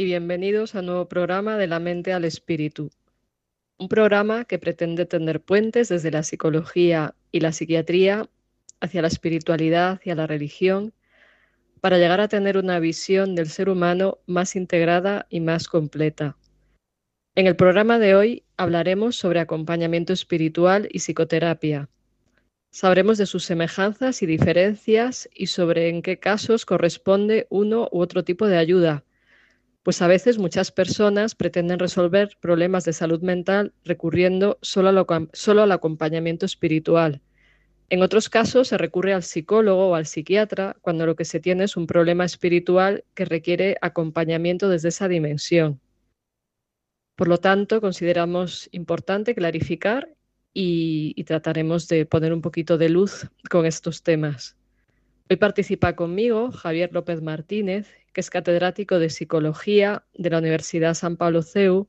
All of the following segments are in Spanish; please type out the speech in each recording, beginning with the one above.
y bienvenidos a un nuevo programa de la mente al espíritu. Un programa que pretende tender puentes desde la psicología y la psiquiatría hacia la espiritualidad y a la religión para llegar a tener una visión del ser humano más integrada y más completa. En el programa de hoy hablaremos sobre acompañamiento espiritual y psicoterapia Sabremos de sus semejanzas y diferencias y sobre en qué casos corresponde uno u otro tipo de ayuda, pues a veces muchas personas pretenden resolver problemas de salud mental recurriendo solo, al acompañamiento espiritual. En otros casos se recurre al psicólogo o al psiquiatra cuando lo que se tiene es un problema espiritual que requiere acompañamiento desde esa dimensión. Por lo tanto, consideramos importante clarificar y, trataremos de poner un poquito de luz con estos temas. Hoy participa conmigo Javier López Martínez, que es catedrático de Psicología de la Universidad San Pablo CEU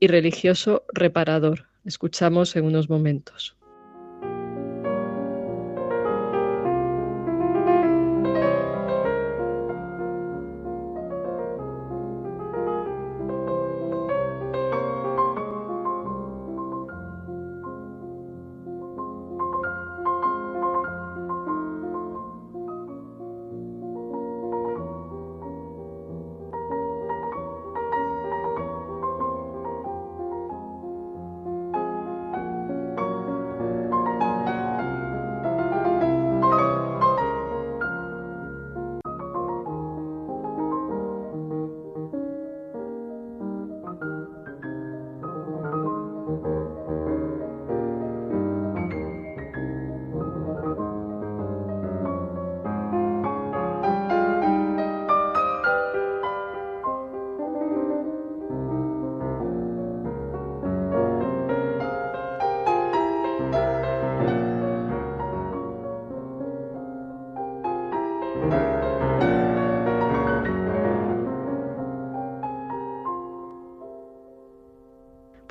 y religioso reparador. Escuchamos en unos momentos.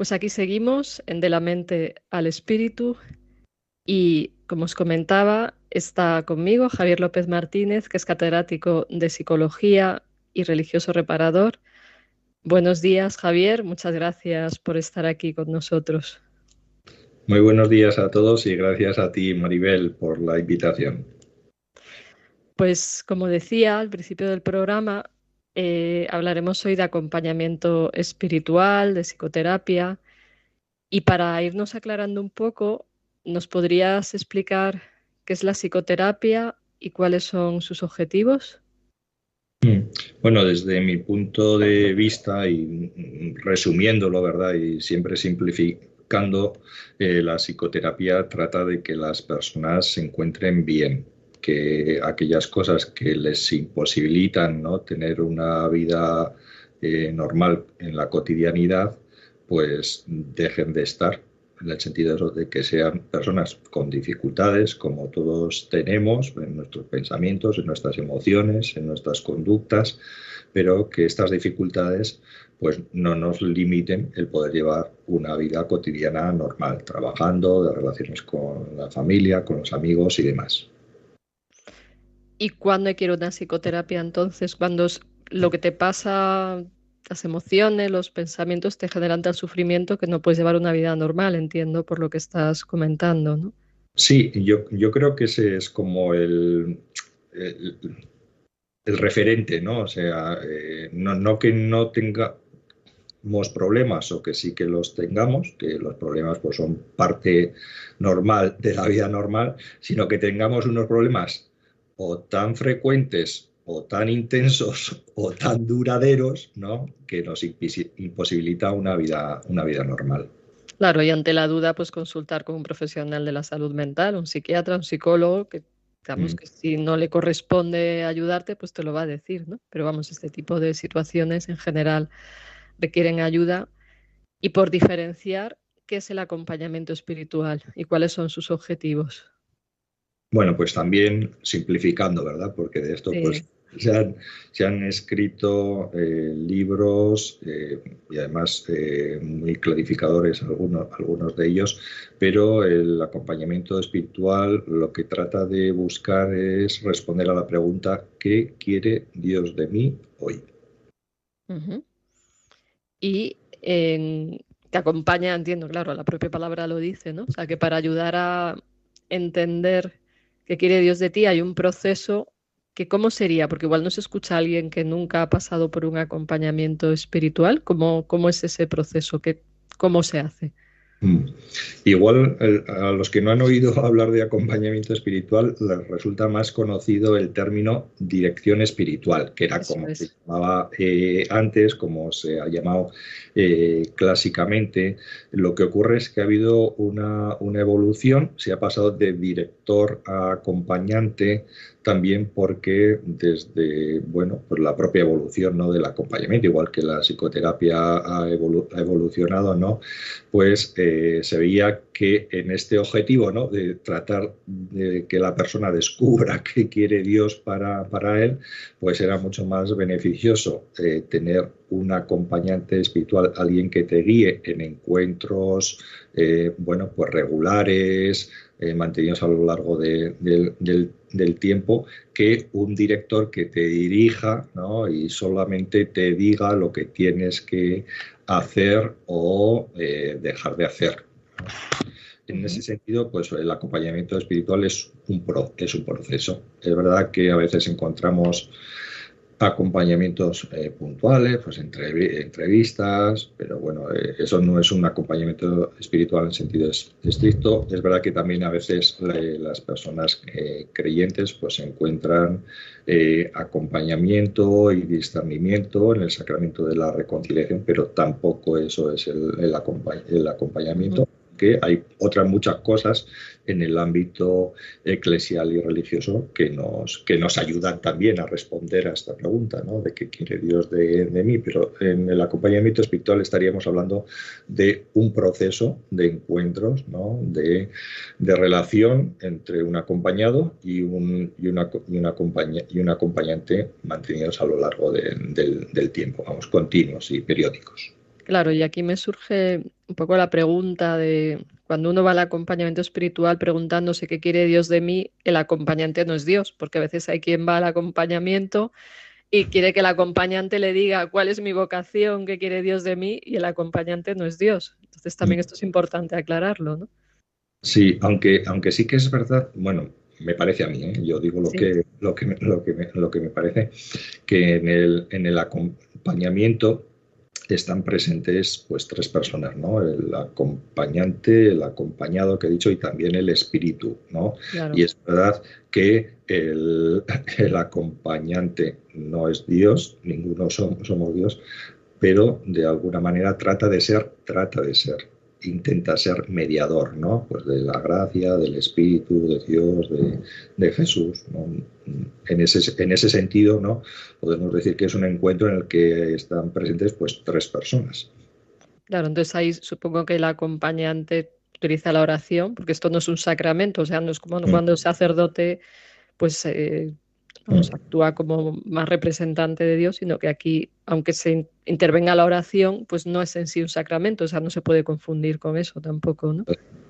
Pues aquí seguimos en De la mente al espíritu y como os comentaba, está conmigo Javier López Martínez, que es catedrático de psicología y religioso reparador. Buenos días, Javier. Muchas gracias por estar aquí con nosotros. Muy buenos días a todos y gracias a ti, Maribel, por la invitación. Pues como decía al principio del programa, eh, hablaremos hoy de acompañamiento espiritual, de psicoterapia. Y para irnos aclarando un poco, ¿nos podrías explicar qué es la psicoterapia y cuáles son sus objetivos? Mm. Bueno, desde mi punto de vista y resumiéndolo, ¿verdad? Y siempre simplificando, eh, la psicoterapia trata de que las personas se encuentren bien, que aquellas cosas que les imposibilitan ¿no? tener una vida eh, normal en la cotidianidad, pues dejen de estar, en el sentido de que sean personas con dificultades, como todos tenemos, en nuestros pensamientos, en nuestras emociones, en nuestras conductas, pero que estas dificultades pues no nos limiten el poder llevar una vida cotidiana normal, trabajando, de relaciones con la familia, con los amigos y demás. ¿Y cuándo quiero una psicoterapia entonces? Cuando lo que te pasa, las emociones, los pensamientos te generan tal sufrimiento que no puedes llevar una vida normal, entiendo por lo que estás comentando, ¿no? Sí, yo, yo creo que ese es como el, el, referente, ¿no? O sea, eh, no, no que no tengamos problemas o que sí que los tengamos, que los problemas pues son parte normal de la vida normal, sino que tengamos unos problemas o tan frecuentes o tan intensos o tan duraderos, ¿no? Que nos imposibilita una vida, una vida normal. Claro, y ante la duda, pues consultar con un profesional de la salud mental, un psiquiatra, un psicólogo, que digamos mm. que si no le corresponde ayudarte, pues te lo va a decir, ¿no? Pero vamos, este tipo de situaciones en general requieren ayuda y por diferenciar qué es el acompañamiento espiritual y cuáles son sus objetivos. Bueno, pues también simplificando, ¿verdad? Porque de esto pues se han, escrito eh, libros eh, y además eh, muy clarificadores algunos, algunos de ellos, pero el acompañamiento espiritual lo que trata de buscar es responder a la pregunta ¿qué quiere Dios de mí hoy? Y que acompaña, entiendo, claro, la propia palabra lo dice, ¿no? O sea, que para ayudar a entender qué quiere Dios de ti hay un proceso que cómo sería, porque igual no se escucha a alguien que nunca ha pasado por un acompañamiento espiritual, ¿cómo, cómo es ese proceso? ¿Qué, ¿Cómo se hace? Mm. Igual a los que no han oído hablar de acompañamiento espiritual les resulta más conocido el término dirección espiritual, que era como se llamaba eh, antes, como se ha llamado eh, clásicamente. Lo que ocurre es que ha habido una, una evolución, se ha pasado de director acompañante, también porque desde bueno, pues la propia evolución ¿no? del acompañamiento, igual que la psicoterapia ha, evolucionado, ¿no? pues eh, se veía que en este objetivo ¿no? de tratar de que la persona descubra qué quiere Dios para, para él, pues era mucho más beneficioso eh, tener un acompañante espiritual, alguien que te guíe en encuentros eh, bueno, pues regulares, eh, mantenidos a lo largo del, tiempo, que un director que te dirija y solamente te diga lo que tienes que hacer o eh, dejar de hacer. En ese sentido, pues el acompañamiento espiritual es un, es un proceso. Es verdad que a veces encontramos acompañamientos eh, puntuales, pues entrevistas, pero bueno, eh, eso no es un acompañamiento espiritual en sentido estricto. Es verdad que también a veces las personas eh, creyentes pues encuentran acompañamiento y discernimiento en el sacramento de la reconciliación, pero tampoco eso es el, el, acompañamiento que hay otras muchas cosas en el ámbito eclesial y religioso que nos, que nos ayudan también a responder a esta pregunta, ¿no? De qué quiere Dios de, mí. Pero en el acompañamiento espiritual estaríamos hablando de un proceso de encuentros, ¿no? De, relación entre un acompañado y un, y una, y una, y un acompañante mantenidos a lo largo del, del tiempo, vamos, continuos y periódicos. Claro, y aquí me surge un poco la pregunta de cuando uno va al acompañamiento espiritual preguntándose qué quiere Dios de mí, el acompañante no es Dios, porque a veces hay quien va al acompañamiento y quiere que el acompañante le diga cuál es mi vocación, qué quiere Dios de mí, y el acompañante no es Dios. Entonces también esto es importante aclararlo, ¿no? Sí, aunque, aunque sí que es verdad, bueno, me parece a mí, ¿eh? yo digo lo, que, lo, que, lo, que me, lo que me parece, que en el, en el acompañamiento están presentes pues tres personas, ¿no? El acompañante, el acompañado que he dicho y también el espíritu, ¿no? Y es verdad que el, acompañante no es Dios, ninguno somos, somos Dios, pero de alguna manera trata de ser, trata de ser intenta ser mediador, ¿no? Pues de la gracia, del Espíritu, de Dios, de, Jesús. En, ese, en ese sentido, ¿no? Podemos decir que es un encuentro en el que están presentes pues tres personas. Claro, entonces ahí supongo que el acompañante utiliza la oración, porque esto no es un sacramento, o sea, no es como mm. cuando el sacerdote pues eh, Mm. actúa como más representante de Dios, sino que aquí, aunque se intervenga la oración, pues no es en sí un sacramento, o sea, no se puede confundir con eso tampoco, ¿no?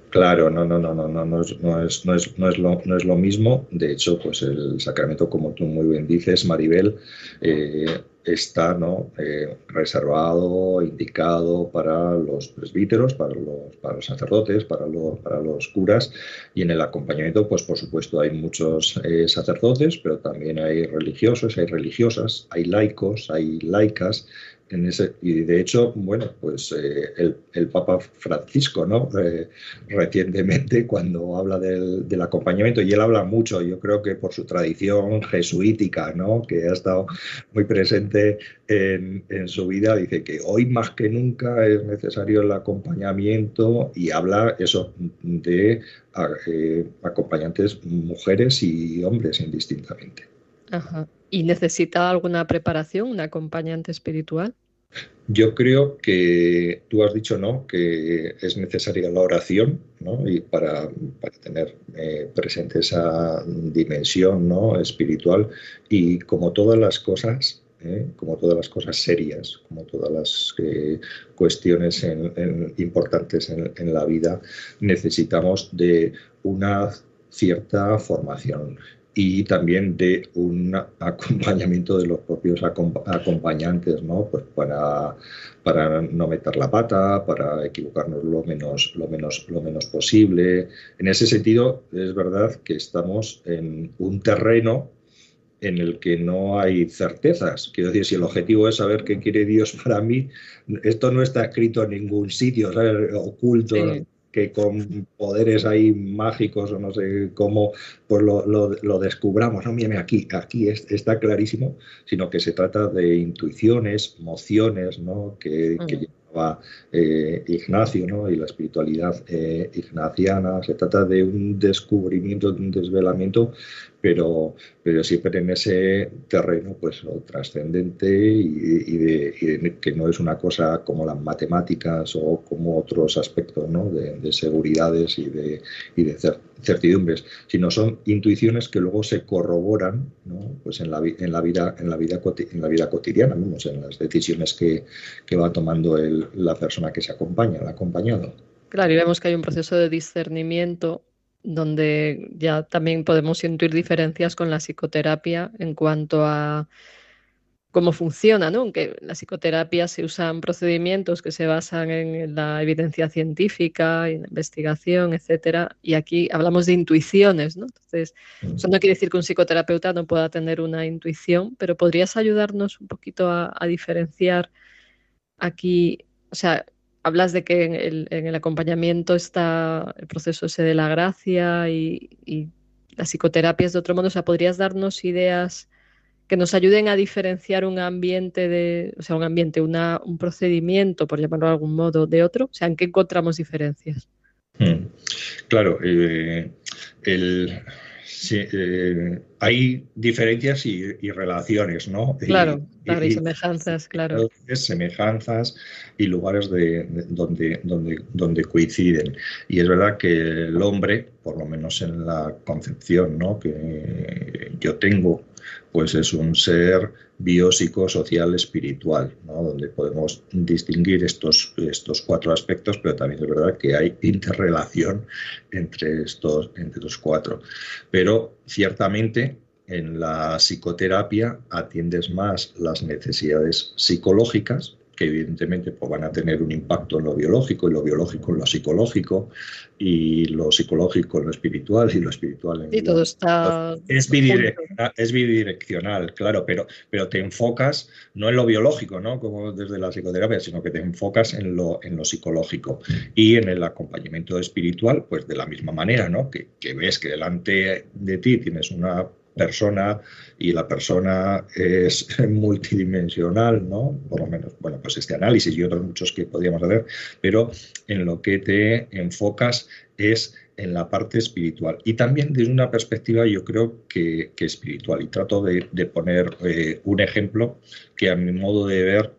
Claro, no, no, no, no, no, no es, no es, no es, no es, lo, no es lo mismo. De hecho, pues el sacramento, como tú muy bien dices, Maribel, eh, está ¿no? Eh, reservado, indicado para los presbíteros, para los, para los sacerdotes, para los, para los curas y en el acompañamiento, pues por supuesto hay muchos eh, sacerdotes, pero también hay religiosos, hay religiosas, hay laicos, hay laicas, ese, y de hecho, bueno, pues eh, el, Papa Francisco, ¿no? Eh, recientemente, cuando habla del, del, acompañamiento, y él habla mucho, yo creo que por su tradición jesuítica, ¿no? Que ha estado muy presente en, en su vida, dice que hoy más que nunca es necesario el acompañamiento y habla eso de eh, acompañantes mujeres y hombres indistintamente. Ajá. ¿Y necesita alguna preparación, un acompañante espiritual? Yo creo que tú has dicho no, que es necesaria la oración, ¿no? Y para, tener eh, presente esa dimensión ¿no? espiritual. Y como todas las cosas, ¿eh? como todas las cosas serias, como todas las eh, cuestiones importantes en, la vida, necesitamos de una cierta formación y también de un acompañamiento de los propios acompañantes, ¿no? Pues para, para no meter la pata, para equivocarnos lo menos, lo, menos, lo menos posible. En ese sentido, es verdad que estamos en un terreno en el que no hay certezas. Quiero decir, si el objetivo es saber qué quiere Dios para mí, esto no está escrito en ningún sitio, ¿sabes? oculto que con poderes ahí mágicos o no sé cómo, pues lo, descubramos. No, mire, aquí, aquí está clarísimo, sino que se trata de intuiciones, mociones, ¿no? que, que llevaba eh, Ignacio ¿no? y la espiritualidad eh, ignaciana. Se trata de un descubrimiento, de un desvelamiento pero, pero siempre en ese terreno pues trascendente y, de, que no es una cosa como las matemáticas o como otros aspectos ¿no? de, seguridades y de, y de certidumbres, sino son intuiciones que luego se corroboran ¿no? pues en, la, en, la vida, en, la vida, en la vida cotidiana, en las decisiones que, que va tomando el, la persona que se acompaña, el acompañado. Claro, y vemos que hay un proceso de discernimiento donde ya también podemos intuir diferencias con la psicoterapia en cuanto a cómo funciona, ¿no? Aunque en la psicoterapia se usan procedimientos que se basan en la evidencia científica, en la investigación, etcétera, y aquí hablamos de intuiciones, ¿no? Entonces, eso no quiere decir que un psicoterapeuta no pueda tener una intuición, pero podrías ayudarnos un poquito a, a diferenciar aquí, o sea, hablas de que en el, acompañamiento está el proceso ese de la gracia y, y la psicoterapia es de otro modo. O sea, ¿podrías darnos ideas que nos ayuden a diferenciar un ambiente de, o sea, un ambiente, un procedimiento, por llamarlo de algún modo, de otro? O sea, ¿en qué encontramos diferencias? Hmm. Claro, eh, el, Sí, eh, hay diferencias y, relaciones, ¿no? Claro, claro, y, semejanzas, claro. Semejanzas y lugares de, donde, donde, donde coinciden. Y es verdad que el hombre, por lo menos en la concepción ¿no? que yo tengo pues es un ser biopsicosocial espiritual, donde podemos distinguir estos, estos cuatro aspectos, pero también es verdad que hay interrelación entre estos, entre los cuatro. Pero ciertamente en la psicoterapia atiendes más las necesidades psicológicas, que evidentemente pues, van a tener un impacto en lo biológico, y lo biológico en lo psicológico, y lo psicológico en lo espiritual, y lo espiritual en y todo está es bidireccional, es bidireccional, claro, pero, pero te enfocas no en lo biológico, ¿no? Como desde la psicoterapia, sino que te enfocas en lo, en lo psicológico. Y en el acompañamiento espiritual, pues de la misma manera, ¿no? Que, que ves que delante de ti tienes una persona y la persona es multidimensional, ¿no? Por lo menos, bueno, pues este análisis y otros muchos que podríamos hacer, pero en lo que te enfocas es en la parte espiritual y también desde una perspectiva yo creo que, espiritual y trato de, poner eh, un ejemplo que a mi modo de ver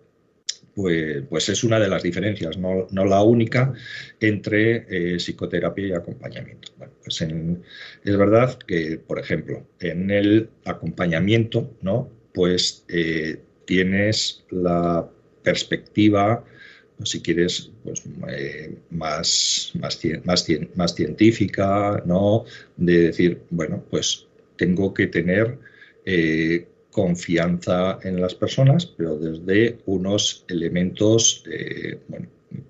pues, pues, es una de las diferencias, no, la única, entre eh, psicoterapia y acompañamiento. Pues es verdad que, por ejemplo, en el acompañamiento, ¿no? Pues eh, tienes la perspectiva, pues, si quieres, eh, más, más, más, más científica, ¿no? De decir, bueno, pues tengo que tener confianza en las personas, pero desde unos elementos eh,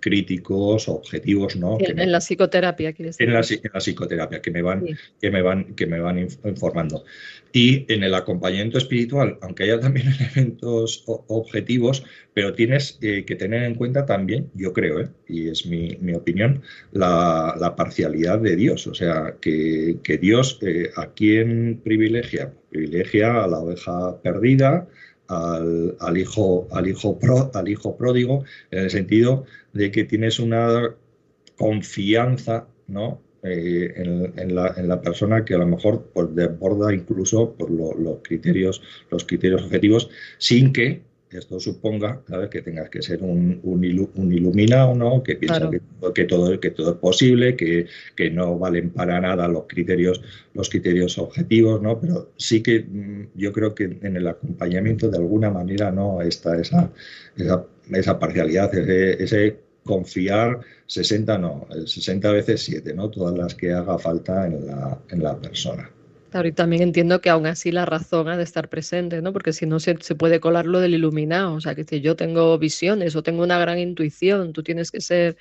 críticos, objetivos, ¿no? En, la psicoterapia, ¿quieres decir? En la, psicoterapia, que me van, que me van, que me van informando. Y en el acompañamiento espiritual, aunque haya también elementos objetivos, pero tienes eh, que tener en cuenta también, yo creo, ¿eh? y es mi, opinión, la, parcialidad de Dios. O sea, que, Dios, ¿a quién privilegia? Privilegia a la oveja perdida, al, hijo, al, hijo al hijo pródigo, en el sentido de que tienes una confianza ¿no? Eh, en, la, persona que a lo mejor pues, desborda incluso por los criterios los criterios objetivos sin que esto suponga que tengas que ser un, un, iluminado, ¿no? que piensa que, todo, que todo es posible, que, que, no valen para nada los criterios, los criterios objetivos, ¿no? pero sí que mm, yo creo que en el acompañamiento de alguna manera no está esa, esa, esa parcialidad, ese, ese confiar 60 no, 60 veces 7, ¿no? Todas las que haga falta en la, en la persona. Claro, y también entiendo que aún así la razón ha de estar presente, ¿no? Porque si no se, se puede colar lo del iluminado, o sea, que si yo tengo visiones o tengo una gran intuición, tú tienes que ser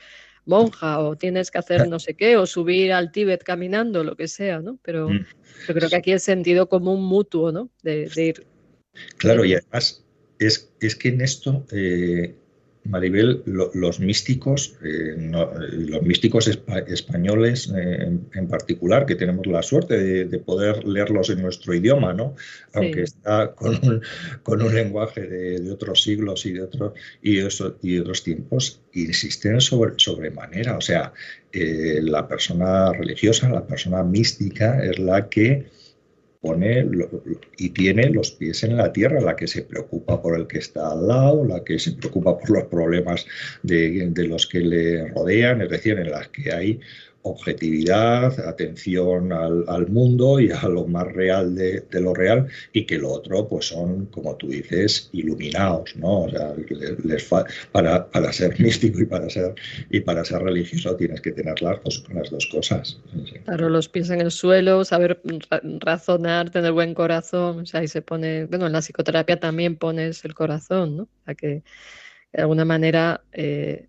monja o tienes que hacer no sé qué o subir al Tíbet caminando, lo que sea, ¿no? Pero mm. yo creo que aquí el sentido común mutuo, ¿no? De, ir. Claro, y además es, es que en esto eh, Maribel, los místicos, eh, los místicos españoles eh, en, particular, que tenemos la suerte de, poder leerlos en nuestro idioma, ¿no? Aunque está con un, con un lenguaje de, otros siglos y de otros y, y otros tiempos, insisten sobre sobremanera. O sea, eh, la persona religiosa, la persona mística, es la que pone y tiene los pies en la tierra, la que se preocupa por el que está al lado, la que se preocupa por los problemas de, de los que le rodean, es decir, en las que hay objetividad, atención al, mundo y a lo más real de, lo real y que lo otro pues son, como tú dices, iluminados, ¿no? O sea, les, para, para, ser místico y para ser, y para ser religioso tienes que tener las dos, las dos cosas. Claro, los pies en el suelo, saber razonar, tener buen corazón, o sea, ahí se pone, bueno, en la psicoterapia también pones el corazón, ¿no? O sea, que de alguna manera... Eh,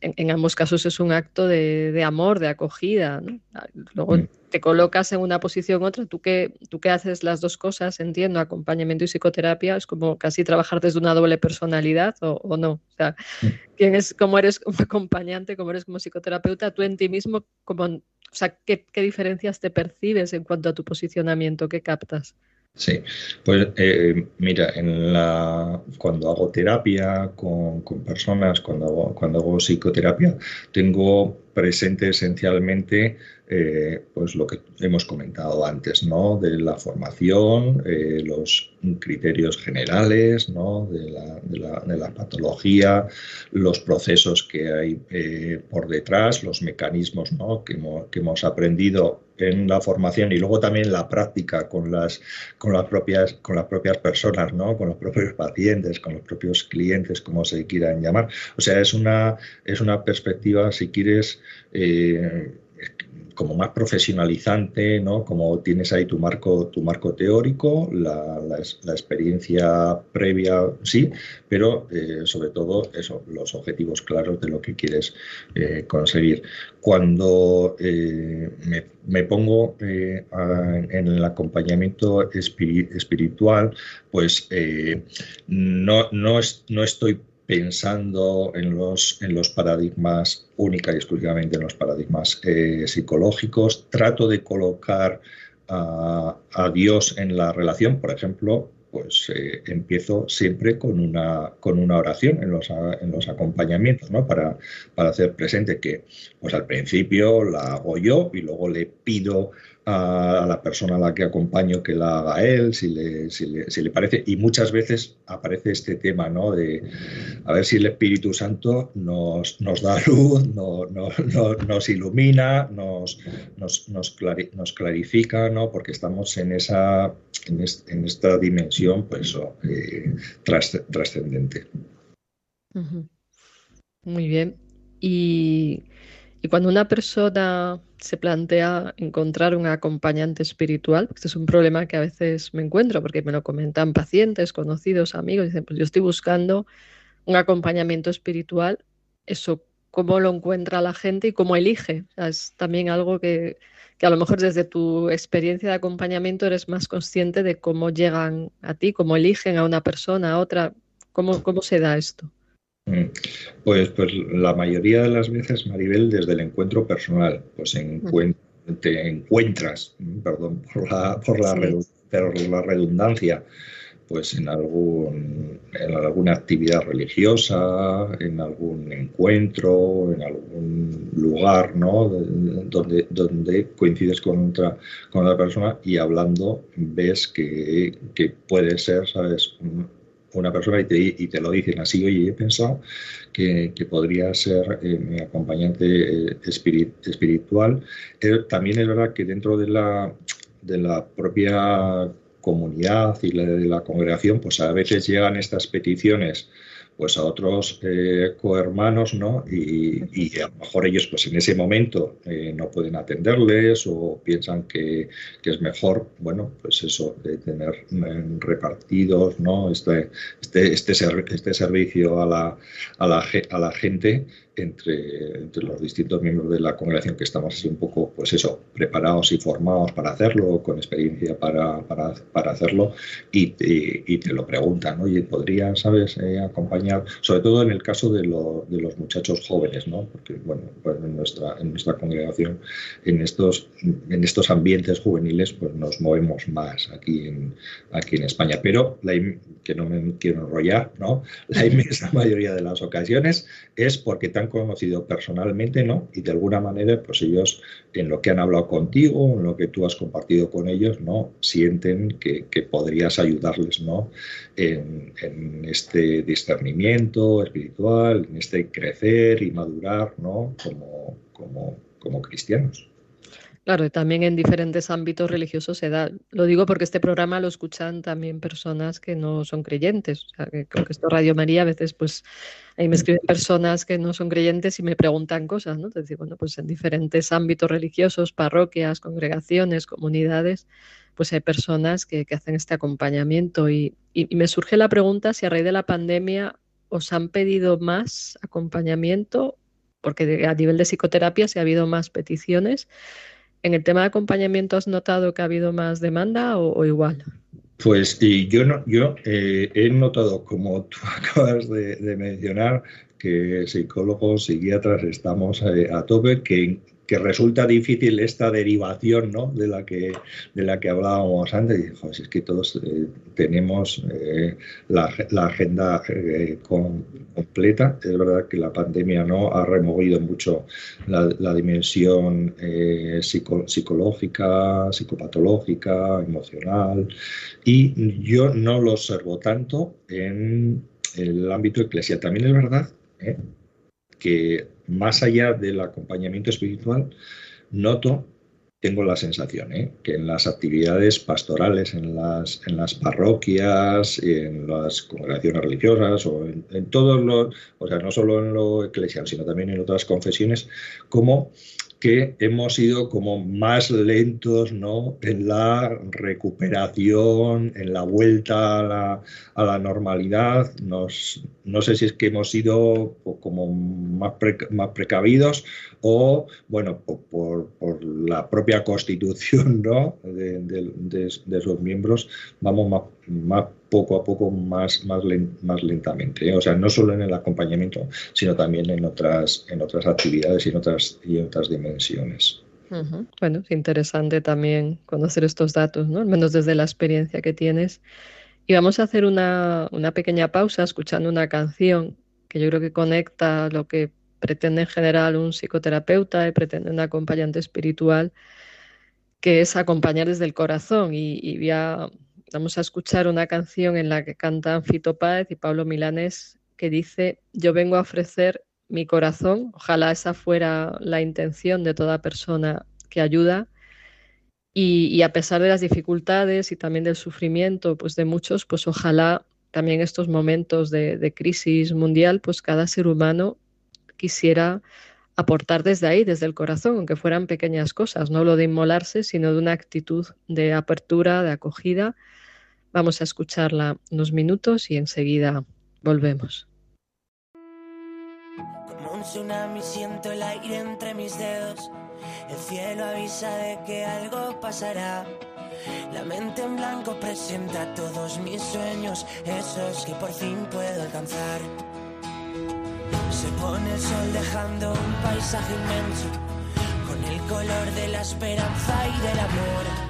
en, ambos casos es un acto de, amor, de acogida. Ah, luego mm. te colocas en una posición u otra, tú que, tú que haces las dos cosas, entiendo, acompañamiento y psicoterapia, es como casi trabajar desde una doble personalidad o, no. O sea, mm. ¿quién es, como eres como acompañante, como eres como psicoterapeuta, tú en ti mismo, como, o sea, ¿qué, ¿qué diferencias te percibes en cuanto a tu posicionamiento? ¿Qué captas? Sí, pues eh, mira, en la, cuando hago terapia con, personas, cuando hago, cuando hago psicoterapia, tengo presente esencialmente eh, pues lo que hemos comentado antes, ¿no? De la formación, eh, los criterios generales, ¿no? De la, patología, los procesos que hay eh, por detrás, los mecanismos ¿no? que, hemos, aprendido en la formación y luego también la práctica con las, con las, propias, con las propias personas, ¿no? con los propios pacientes, con los propios clientes, como se quieran llamar. O sea, es una, es una perspectiva, si quieres, como más profesionalizante, ¿no? Como tienes ahí tu marco, tu marco teórico, la, experiencia previa, sí, pero eh, sobre todo eso, los objetivos claros de lo que quieres eh, conseguir. Cuando eh, me, pongo en el acompañamiento espiritual, pues no, no, no estoy pensando en los, en los paradigmas única y exclusivamente en los paradigmas eh, psicológicos. Trato de colocar a, Dios en la relación, por ejemplo, pues eh, empiezo siempre con una, con una oración en los, en los acompañamientos, ¿no? Para, para hacer presente que pues al principio la hago yo y luego le pido a, la persona a la que acompaño que la haga él, si le, si le, parece. Y muchas veces aparece este tema, ¿no? De a ver si el Espíritu Santo nos, nos da luz, no, nos ilumina, nos, nos, nos, clarifica, ¿no? Porque estamos en, esa, en, esta dimensión, pues, eh, trascendente. Muy bien. Y y cuando una persona se plantea encontrar un acompañante espiritual, este es un problema que a veces me encuentro porque me lo comentan pacientes, conocidos, amigos, dicen, pues yo estoy buscando un acompañamiento espiritual, eso, ¿cómo lo encuentra la gente y cómo elige? es también algo que, que a lo mejor desde tu experiencia de acompañamiento eres más consciente de cómo llegan a ti, cómo eligen a una persona, a otra, cómo, cómo se da esto. Mm. Pues, pues la mayoría de las veces, Maribel, desde el encuentro personal, pues te encuentras, perdón por la, por la, la redundancia, pues en, algún, en alguna actividad religiosa, en algún encuentro, en algún lugar, ¿no? Donde, donde coincides con otra, con otra persona y hablando ves que, que puede ser, ¿sabes? Una persona y te, lo dicen así, oye, he pensado que, podría ser eh, mi acompañante eh, espiritual. también es verdad que dentro de la, de la propia comunidad y de la congregación, pues a veces llegan estas peticiones pues a otros eh, cohermanos, ¿no? Y, a lo mejor ellos, pues en ese momento eh, no pueden atenderles o piensan que, es mejor, bueno, pues eso, de tener mm, repartidos, ¿no? Este, este, este, este servicio a la, a la, a la gente entre, entre, los distintos miembros de la congregación que estamos así un poco, pues eso, preparados y formados para hacerlo, con experiencia para, para, para hacerlo, y, y, te lo preguntan, oye, ¿podría, sabes, eh, acompañar? Sobre todo en el caso de, de, los muchachos jóvenes, ¿no? Porque, bueno, pues en, nuestra, en nuestra congregación, en estos, en estos ambientes juveniles, pues nos movemos más aquí en, aquí en España. Pero, la, que no me quiero enrollar, ¿no? La inmensa mayoría de las ocasiones es porque tan conocido personalmente, ¿no? Y de alguna manera, pues ellos, en lo que han hablado contigo, en lo que tú has compartido con ellos, ¿no? Sienten que, podrías ayudarles, ¿no? En, este discernimiento espiritual, en este crecer y madurar, ¿no? Como, como, como cristianos. Claro, y también en diferentes ámbitos religiosos se da. Lo digo porque este programa lo escuchan también personas que no son creyentes. O sea, que creo que esto Radio María a veces, pues, ahí me escriben personas que no son creyentes y me preguntan cosas, ¿no? Es decir, bueno, pues en diferentes ámbitos religiosos, parroquias, congregaciones, comunidades, pues hay personas que, hacen este acompañamiento. Y, y me surge la pregunta si a raíz de la pandemia os han pedido más acompañamiento, porque a nivel de psicoterapia se ha habido más peticiones ¿En el tema de acompañamiento has notado que ha habido más demanda o, igual? Pues y yo no, yo eh, he notado, como tú acabas de, mencionar, que psicólogos, psiquiatras estamos eh, a tope, que que resulta difícil esta derivación ¿no? de, la que, de la que hablábamos antes. Y, es que todos eh, tenemos eh, la, la, agenda eh, completa. Es verdad que la pandemia ¿no? ha removido mucho la dimensión psicológica, psicopatológica, emocional. Y yo no lo observo tanto en el ámbito eclesial. También es verdad que más allá del acompañamiento espiritual, noto, tengo la sensación, ¿eh? que en las actividades pastorales, en las, en las parroquias, en las congregaciones religiosas o en, todos los, o sea, no solo en lo eclesial, sino también en otras confesiones, como que hemos sido como más lentos ¿no? en la recuperación, en la vuelta a la, a la normalidad. Nos, no sé si es que hemos sido como más, más precavidos o, bueno, por, por, la propia constitución ¿no? de, de, de, sus miembros, vamos más, más poco a poco más, más, lentamente. ¿eh? O sea, no solo en el acompañamiento, sino también en otras, en otras actividades y en otras, y otras dimensiones. Bueno, es interesante también conocer estos datos, ¿no? al menos desde la experiencia que tienes. Y vamos a hacer una, una pequeña pausa escuchando una canción que yo creo que conecta lo que pretende en general un psicoterapeuta y pretende un acompañante espiritual, que es acompañar desde el corazón. Y, y Vamos a escuchar una canción en la que cantan Fito Páez y Pablo Milanes que dice, yo vengo a ofrecer mi corazón, ojalá esa fuera la intención de toda persona que ayuda. Y, a pesar de las dificultades y también del sufrimiento pues de muchos, pues ojalá también estos momentos de, de crisis mundial, pues cada ser humano quisiera aportar desde ahí, desde el corazón, aunque fueran pequeñas cosas, no lo de inmolarse, sino de una actitud de apertura, de acogida Vamos a escucharla unos minutos y enseguida volvemos. Como un tsunami siento el aire entre mis dedos. El cielo avisa de que algo pasará. La mente en blanco presenta todos mis sueños, esos que por fin puedo alcanzar. Se pone el sol dejando un paisaje inmenso, con el color de la esperanza y del amor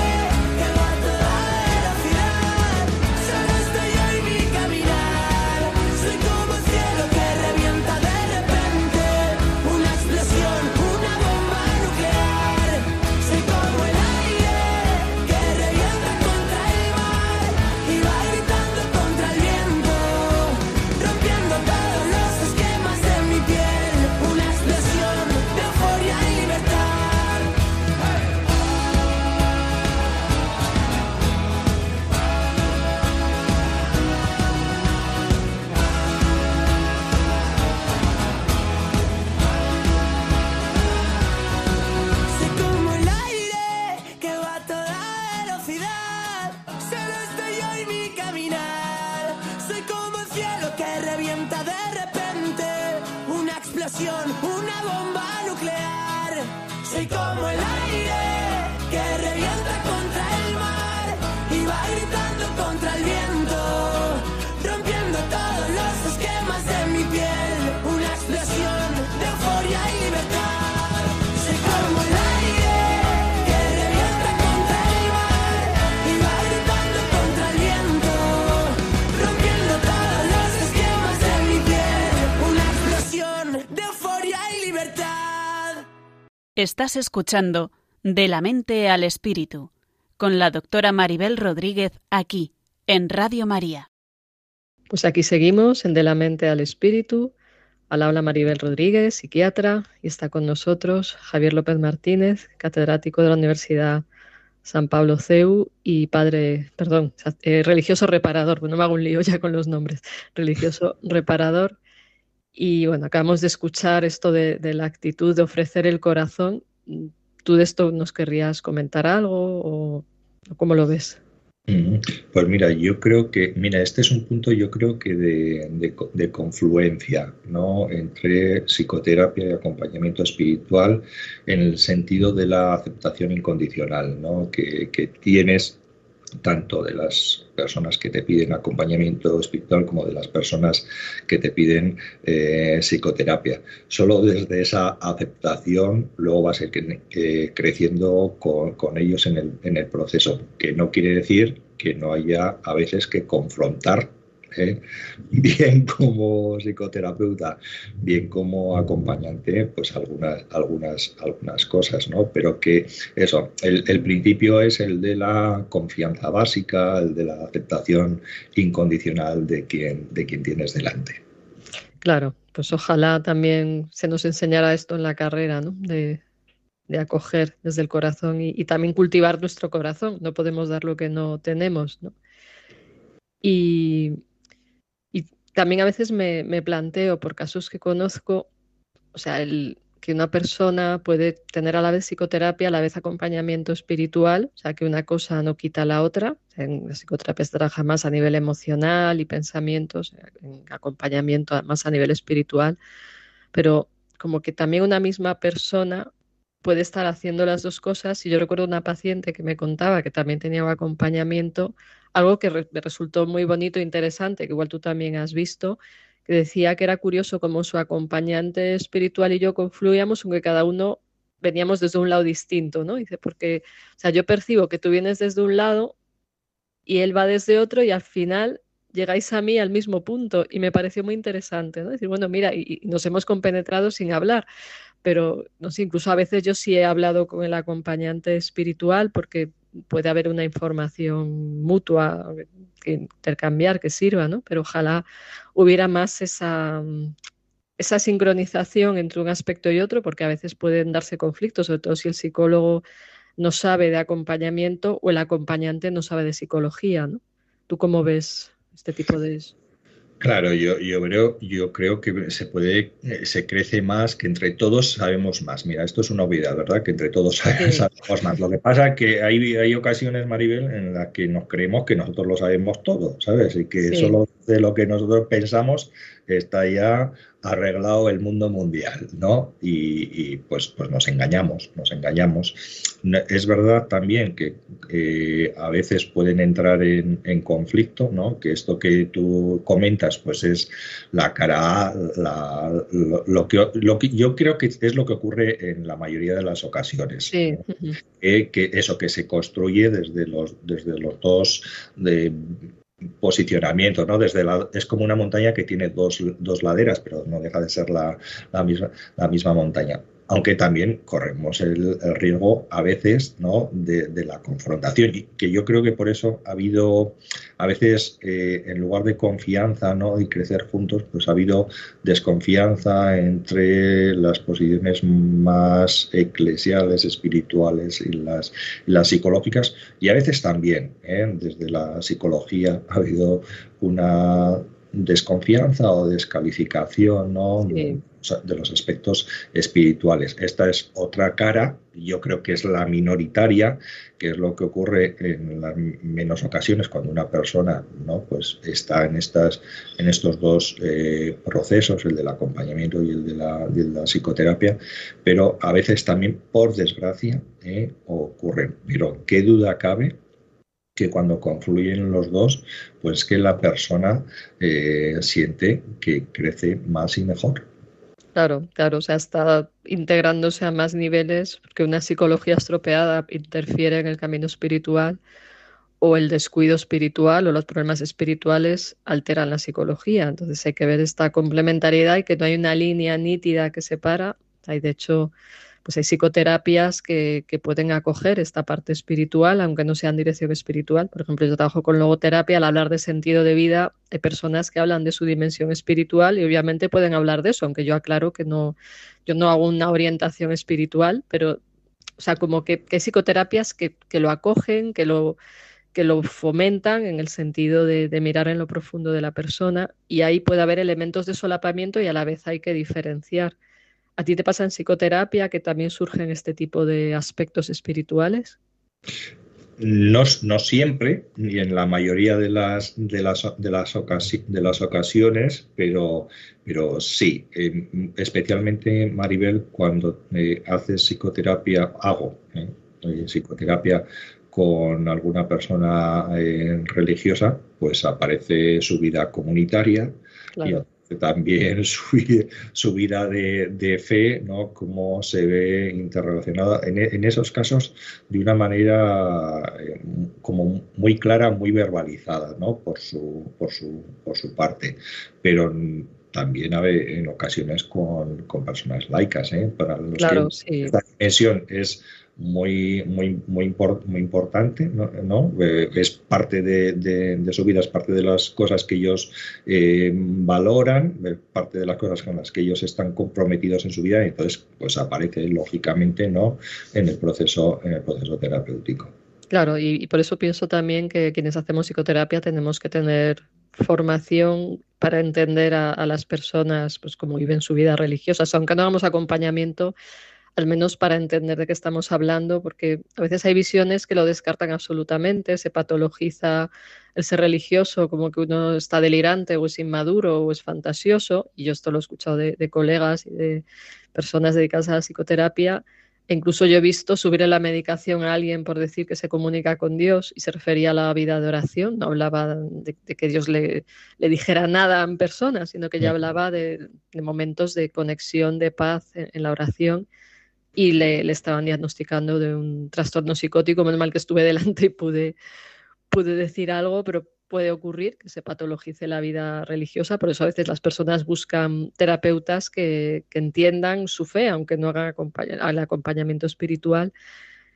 Estás escuchando De la mente al espíritu con la doctora Maribel Rodríguez aquí en Radio María. Pues aquí seguimos en De la mente al espíritu. Al habla Maribel Rodríguez, psiquiatra, y está con nosotros Javier López Martínez, catedrático de la Universidad San Pablo CEU y padre, perdón, eh, religioso reparador, bueno, me hago un lío ya con los nombres, religioso reparador. Y bueno, acabamos de escuchar esto de, la actitud de ofrecer el corazón. ¿Tú de esto nos querrías comentar algo o, cómo lo ves? Mm, Pues mira, yo creo que, mira, este es un punto yo creo que de, de de confluencia, ¿no? Entre psicoterapia y acompañamiento espiritual en el sentido de la aceptación incondicional, ¿no? Que, que tienes tanto de las personas que te piden acompañamiento espiritual como de las personas que te piden eh, psicoterapia. Solo desde esa aceptación luego vas a ir eh, creciendo con, con ellos en el, en el proceso, que no quiere decir que no haya a veces que confrontar ¿eh? bien como psicoterapeuta, bien como acompañante, pues algunas, algunas, algunas cosas, ¿no? Pero que eso, el, el principio es el de la confianza básica, el de la aceptación incondicional de quien, de quien tienes delante. Claro, pues ojalá también se nos enseñara esto en la carrera, ¿no? De, de acoger desde el corazón y, y también cultivar nuestro corazón. No podemos dar lo que no tenemos, ¿no? Y, también a veces me, me planteo, por casos que conozco, o sea, que una persona puede tener a la vez psicoterapia, a la vez acompañamiento espiritual, o sea, que una cosa no quita la otra. En la psicoterapia se trabaja más a nivel emocional y pensamientos, en acompañamiento más a nivel espiritual, pero como que también una misma persona puede estar haciendo las dos cosas. Y yo recuerdo una paciente que me contaba que también tenía un acompañamiento, algo que re- me resultó muy bonito e interesante, que igual tú también has visto, que decía que era curioso cómo su acompañante espiritual y yo confluíamos, aunque cada uno veníamos desde un lado distinto, ¿no? Dice, porque, o sea, yo percibo que tú vienes desde un lado y él va desde otro y al final llegáis a mí al mismo punto y me pareció muy interesante, ¿no? Decir, bueno, mira, y, nos hemos compenetrado sin hablar, pero no sé, incluso a veces yo sí he hablado con el acompañante espiritual porque puede haber una información mutua que intercambiar que sirva, ¿no? Pero ojalá hubiera más esa, esa sincronización entre un aspecto y otro, porque a veces pueden darse conflictos, sobre todo si el psicólogo no sabe de acompañamiento o el acompañante no sabe de psicología, ¿no? ¿Tú cómo ves este tipo de... Claro, yo, yo, creo, yo creo que se puede, eh, se crece más, que entre todos sabemos más. Mira, esto es una obviedad, ¿verdad? Que entre todos sabemos más. Lo que pasa es que hay, hay ocasiones, Maribel, en las que nos creemos que nosotros lo sabemos todo, ¿sabes? Y que solo de lo que nosotros pensamos está ya arreglado el mundo mundial, ¿no? Y, pues, pues nos engañamos, nos engañamos. Es verdad también que a veces pueden entrar en, conflicto, ¿no? Que esto que tú comentas, pues es la cara lo, que, lo que yo creo que es lo que ocurre en la mayoría de las ocasiones. Sí. que eso que se construye desde los, desde los dos de posicionamiento, ¿no? Desde la, es como una montaña que tiene dos, dos laderas, pero no deja de ser la, la, misma, la misma montaña aunque también corremos el, riesgo a veces ¿no? de, la confrontación y que yo creo que por eso ha habido a veces eh, en lugar de confianza ¿no? y crecer juntos pues ha habido desconfianza entre las posiciones más eclesiales espirituales y las, las psicológicas y a veces también ¿eh? desde la psicología ha habido una desconfianza o descalificación ¿no? de los aspectos espirituales. Esta es otra cara, yo creo que es la minoritaria, que es lo que ocurre en las menos ocasiones cuando una persona ¿no? pues está en, estas, en estos dos eh, procesos, el del acompañamiento y el de, la, de, la, psicoterapia, pero a veces también, por desgracia, eh, ocurren. Pero qué duda cabe que cuando confluyen los dos, pues que la persona eh, siente que crece más y mejor. Claro, claro, o sea, está integrándose a más niveles, porque una psicología estropeada interfiere en el camino espiritual o el descuido espiritual o los problemas espirituales alteran la psicología. Entonces hay que ver esta complementariedad y que no hay una línea nítida que separa. Hay, de hecho, pues hay psicoterapias que, pueden acoger esta parte espiritual, aunque no sean dirección espiritual. Por ejemplo, yo trabajo con logoterapia, al hablar de sentido de vida, hay personas que hablan de su dimensión espiritual y obviamente pueden hablar de eso, aunque yo aclaro que no, yo no hago una orientación espiritual, pero, o sea, como que, hay psicoterapias que, lo acogen, que lo que lo fomentan en el sentido de, mirar en lo profundo de la persona y ahí puede haber elementos de solapamiento y a la vez hay que diferenciar. ¿A ti te pasa en psicoterapia que también surgen este tipo de aspectos espirituales? No, no siempre, ni en la mayoría de las, de las, de las, de las ocasiones, pero, pero sí, em, especialmente Maribel, cuando eh, haces psicoterapia, hago eh, psicoterapia con alguna persona eh, religiosa, pues aparece su vida comunitaria claro también su, vida de, fe, ¿no? cómo se ve interrelacionada en, esos casos de una manera eh, como muy clara, muy verbalizada ¿no? por, su, por, su, por su parte. Pero también en ocasiones con, personas laicas, ¿eh? para los que esta dimensión es muy, muy, muy, muy importante, ¿no? Eh, es parte de, su vida, es parte de las cosas que ellos eh, valoran, parte de las cosas con las que ellos están comprometidos en su vida, y entonces pues aparece lógicamente ¿no? en, el proceso, en el proceso terapéutico. Claro, y, por eso pienso también que quienes hacemos psicoterapia tenemos que tener formación para entender a, las personas pues cómo viven su vida religiosa, aunque no hagamos acompañamiento, al menos para entender de qué estamos hablando, porque a veces hay visiones que lo descartan absolutamente, se patologiza el ser religioso como que uno está delirante o es inmaduro o es fantasioso, y yo esto lo he escuchado de, colegas y de personas dedicadas a la psicoterapia, E incluso yo he visto subir la medicación a alguien por decir que se comunica con Dios y se refería a la vida de oración, no hablaba de, que Dios le, dijera nada en persona, sino que ya hablaba de, momentos de conexión, de paz en, la oración y le, le, estaban diagnosticando de un trastorno psicótico. Menos mal que estuve delante y pude, pude decir algo, pero puede ocurrir que se patologice la vida religiosa, por eso a veces las personas buscan terapeutas que, entiendan su fe, aunque no hagan el acompañamiento espiritual.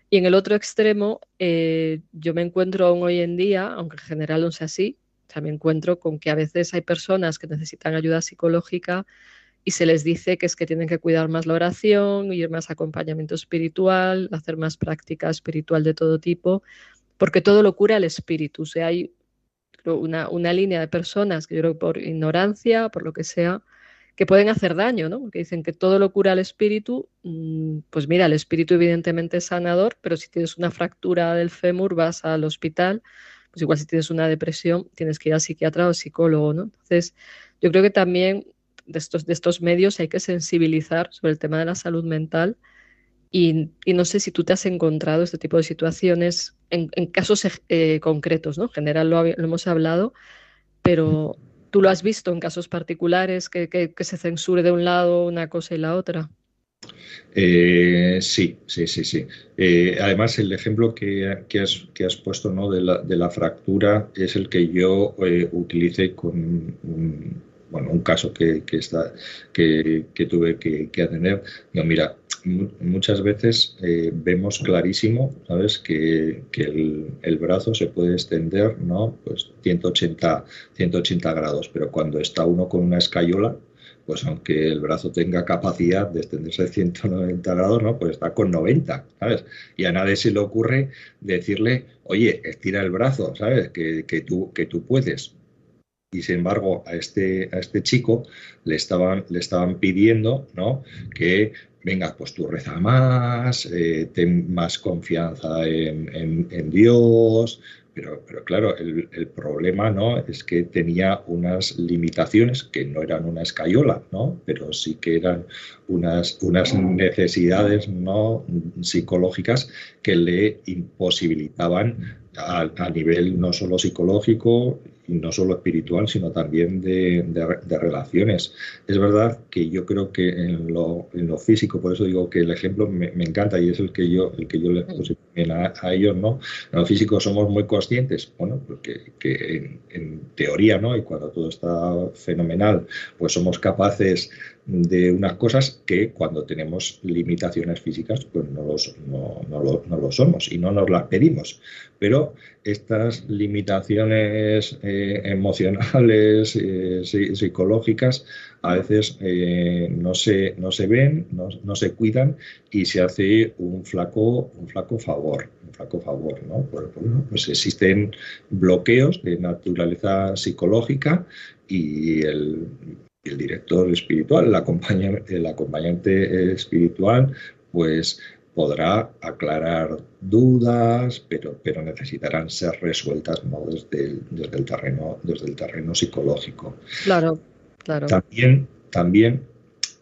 Y en el otro extremo, eh, yo me encuentro aún hoy en día, aunque en general no sea así, me encuentro con que a veces hay personas que necesitan ayuda psicológica y se les dice que es que tienen que cuidar más la oración, ir más acompañamiento espiritual, hacer más práctica espiritual de todo tipo, porque todo lo cura el espíritu. O sea, hay una, una, línea de personas que yo creo por ignorancia, por lo que sea, que pueden hacer daño, ¿no? Porque dicen que todo lo cura el espíritu, mm, pues mira, el espíritu evidentemente es sanador, pero si tienes una fractura del fémur vas al hospital, pues igual si tienes una depresión tienes que ir al psiquiatra o psicólogo, ¿no? Entonces, yo creo que también de estos, de estos medios hay que sensibilizar sobre el tema de la salud mental y, no sé si tú te has encontrado este tipo de situaciones en, casos eh, concretos, ¿no? En general lo, hemos hablado, pero tú lo has visto en casos particulares, que, se censure de un lado una cosa y la otra. Eh, sí, sí, sí, sí. Eh, además, el ejemplo que, has, que, has, puesto ¿no? de, la, de la fractura es el que yo utilicé con un, bueno, un caso que, que, está, que, que tuve que, atender. Digo, mira, muchas veces eh, vemos clarísimo, ¿sabes? Que, el, brazo se puede extender, ¿no? Pues 180, 180 grados, pero cuando está uno con una escayola, pues aunque el brazo tenga capacidad de extenderse 190 grados, ¿no? Pues está con 90, ¿sabes? Y a nadie se le ocurre decirle, oye, estira el brazo, ¿sabes? Que, que, tú, que tú puedes y sin embargo a este, a este chico le estaban, le estaban pidiendo ¿no? que venga, pues tú reza más, eh, ten más confianza en, en, Dios, pero, pero claro, el, el, problema ¿no? es que tenía unas limitaciones que no eran una escayola, ¿no? pero sí que eran unas, unas necesidades ¿no? psicológicas que le imposibilitaban a, nivel no solo psicológico no solo espiritual, sino también de, de, relaciones. Es verdad que yo creo que en lo, en lo físico, por eso digo que el ejemplo me, me, encanta y es el que yo, el que yo les puse a, a, ellos, ¿no? En lo físico somos muy conscientes, bueno, porque que en, en, teoría, ¿no? Y cuando todo está fenomenal, pues somos capaces de unas cosas que cuando tenemos limitaciones físicas pues no, los, no, no, lo, no lo, somos y no nos las pedimos. Pero estas limitaciones eh, emocionales, eh, psicológicas, a veces eh, no, se, no se ven, no, no, se cuidan y se hace un flaco, un flaco favor. Un flaco favor ¿no? pues, existen bloqueos de naturaleza psicológica y el director espiritual, el acompañante, el acompañante espiritual, pues podrá aclarar dudas, pero, pero necesitarán ser resueltas ¿no? desde, el, desde, el terreno, desde el terreno psicológico. Claro, claro. También, también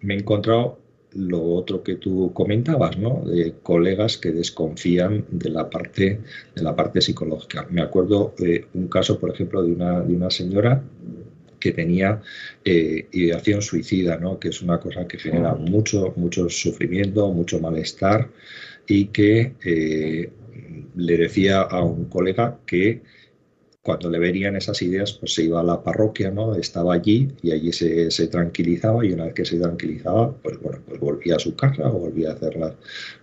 me he encontrado lo otro que tú comentabas, ¿no? De colegas que desconfían de la parte, de la parte psicológica. Me acuerdo de un caso, por ejemplo, de una, de una señora que tenía eh, ideación suicida, ¿no? que es una cosa que genera mucho, mucho sufrimiento, mucho malestar y que eh, le decía a un colega que cuando le verían esas ideas, pues se iba a la parroquia, ¿no? Estaba allí y allí se, se tranquilizaba y una vez que se tranquilizaba, pues bueno, pues volvía a su casa o volvía a hacer las,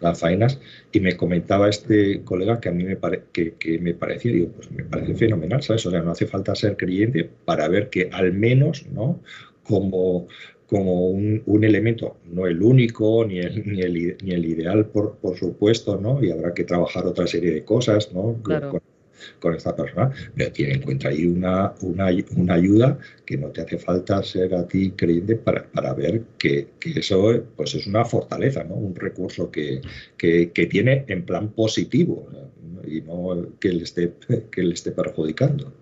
las faenas y me comentaba este colega que a mí me, que, que, me parecía, digo, pues me parece fenomenal, ¿sabes? O sea, no hace falta ser creyente para ver que al menos, ¿no? Como, como un, un, elemento, no el único, ni el, ni el, ni el ideal, por, por, supuesto, ¿no? Y habrá que trabajar otra serie de cosas, ¿no? Claro. Con, con esta persona, pero tiene en cuenta ahí una, una, una, ayuda que no te hace falta ser a ti creyente para, para ver que, que, eso pues es una fortaleza, ¿no? un recurso que, que, que tiene en plan positivo y no que le esté, que le esté perjudicando.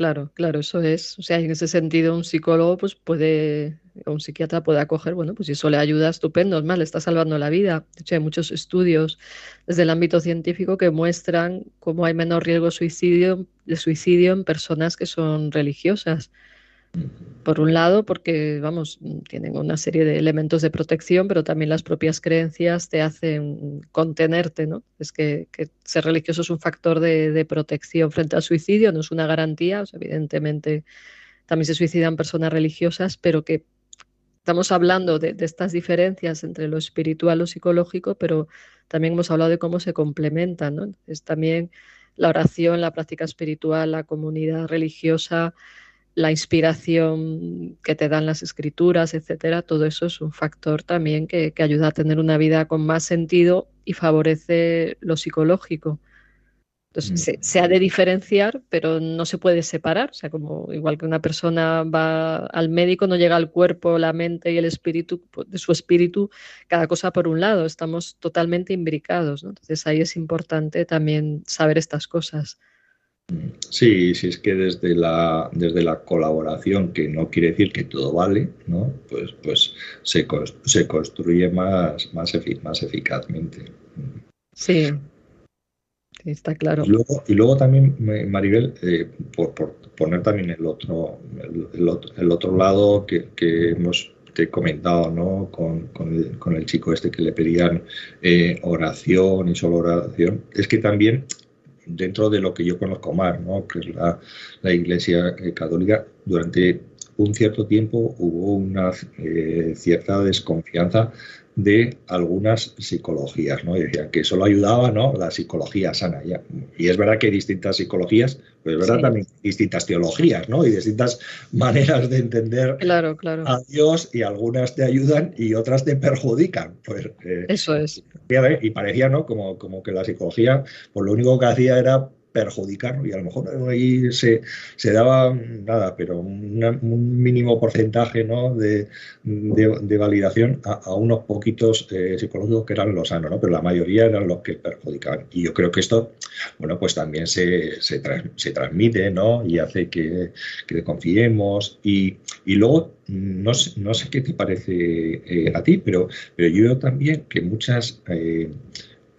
Claro, claro, eso es. O sea, en ese sentido, un psicólogo pues puede, o un psiquiatra puede acoger, bueno, pues si eso le ayuda, estupendo, es más, le está salvando la vida. De hecho, hay muchos estudios desde el ámbito científico que muestran cómo hay menor riesgo suicidio, de suicidio en personas que son religiosas. Por un lado, porque, vamos, tienen una serie de elementos de protección, pero también las propias creencias te hacen contenerte, ¿no? Es que, ser religioso es un factor de, protección frente al suicidio, no es una garantía, evidentemente también se suicidan personas religiosas, pero que estamos hablando de, de, estas diferencias entre lo espiritual lo psicológico, pero también hemos hablado de cómo se complementan, ¿no? Es también la oración, la práctica espiritual, la comunidad religiosa, la inspiración que te dan las escrituras, etcétera, todo eso es un factor también que, ayuda a tener una vida con más sentido y favorece lo psicológico. Entonces, mm. se, ha de diferenciar, pero no se puede separar. O sea, como igual que una persona va al médico, no llega al cuerpo, la mente y el espíritu, pues, de su espíritu, cada cosa por un lado. Estamos totalmente imbricados. Entonces, ahí es importante también saber estas cosas. Sí, sí es que desde la, desde la colaboración, que no quiere decir que todo vale, ¿no? pues, pues se, se construye más, más, más eficazmente. Sí, está claro. Y luego, y luego también, Maribel, eh, por, poner también el otro, el, otro, lado que, hemos te he comentado ¿no? con, con, el, chico este que le pedían eh, oración y solo oración, es que también dentro de lo que yo conozco más, ¿no? que es la, la Iglesia eh, Católica, durante un cierto tiempo hubo una eh, cierta desconfianza de algunas psicologías, ¿no? Y decían que solo ayudaba, ¿no? La psicología sana. Y es verdad que hay distintas psicologías, pero es verdad también distintas teologías, ¿no? Y distintas maneras de entender a Dios y algunas te ayudan y otras te perjudican. Pues, eh, Eso es. Y parecía, ¿no? Como, como que la psicología, pues lo único que hacía era perjudicar y a lo mejor ahí se, se daba nada, pero un mínimo porcentaje ¿no? de, de, validación a, unos poquitos eh, psicológicos que eran los sanos, ¿no? pero la mayoría eran los que perjudicaban. Y yo creo que esto, bueno, pues también se, se, se transmite ¿no? y hace que, que confiemos y, y luego no sé, no sé qué te parece eh, a ti, pero, pero yo también que muchas, eh,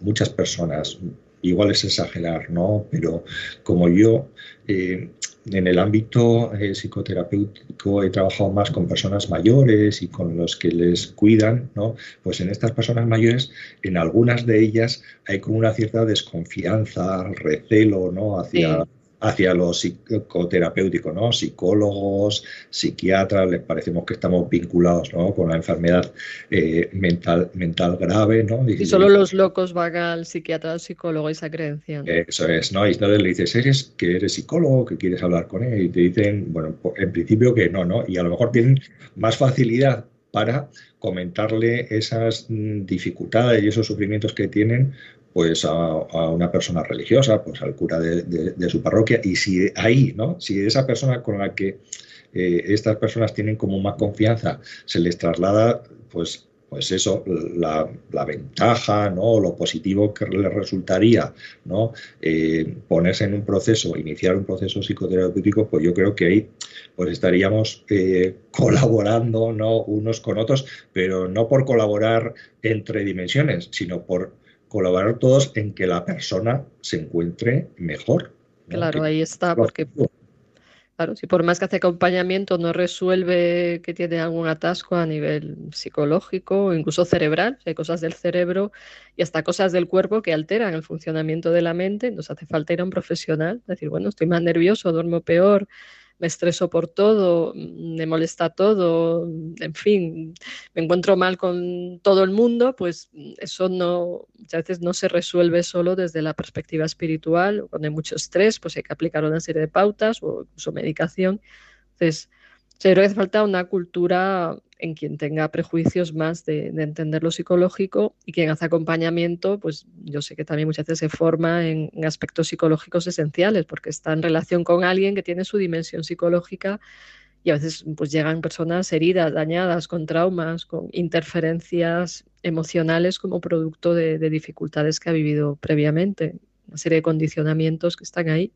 muchas personas igual es exagerar, ¿no? Pero como yo eh, en el ámbito eh, psicoterapéutico he trabajado más con personas mayores y con los que les cuidan, ¿no? Pues en estas personas mayores, en algunas de ellas hay como una cierta desconfianza, recelo, ¿no? Hacia hacia lo psicoterapéutico, ¿no? Psicólogos, psiquiatras, les parecemos que estamos vinculados ¿no? con la enfermedad eh, mental, mental grave, ¿no? Y, solo los locos van al psiquiatra, al psicólogo, esa creencia. Eso es, ¿no? Y entonces le dices, ¿eres que eres psicólogo, que quieres hablar con él? Y te dicen, bueno, en principio que no, ¿no? Y a lo mejor tienen más facilidad para comentarle esas mm, dificultades y esos sufrimientos que tienen pues a, una persona religiosa, pues al cura de, su parroquia, y si ahí, ¿no? Si esa persona con la que eh, estas personas tienen como más confianza se les traslada, pues pues eso, la, ventaja, ¿no? lo positivo que les resultaría ¿no? Eh, ponerse en un proceso, iniciar un proceso psicoterapéutico, pues yo creo que ahí pues estaríamos eh, colaborando ¿no? unos con otros, pero no por colaborar entre dimensiones, sino por colaborar todos en que la persona se encuentre mejor. Claro, ahí está, porque claro, si por más que hace acompañamiento no resuelve que tiene algún atasco a nivel psicológico o incluso cerebral, hay cosas del cerebro y hasta cosas del cuerpo que alteran el funcionamiento de la mente, nos hace falta ir a un profesional, decir, bueno, estoy más nervioso, duermo peor, me estreso por todo, me molesta todo, en fin, me encuentro mal con todo el mundo, pues eso no, muchas veces no se resuelve solo desde la perspectiva espiritual. Cuando hay mucho estrés, pues hay que aplicar una serie de pautas o incluso medicación. Entonces, creo que hace falta una cultura en quien tenga prejuicios más de, entender lo psicológico y quien hace acompañamiento, pues yo sé que también muchas veces se forma en, aspectos psicológicos esenciales, porque está en relación con alguien que tiene su dimensión psicológica y a veces pues llegan personas heridas, dañadas, con traumas, con interferencias emocionales como producto de, de dificultades que ha vivido previamente, una serie de condicionamientos que están ahí.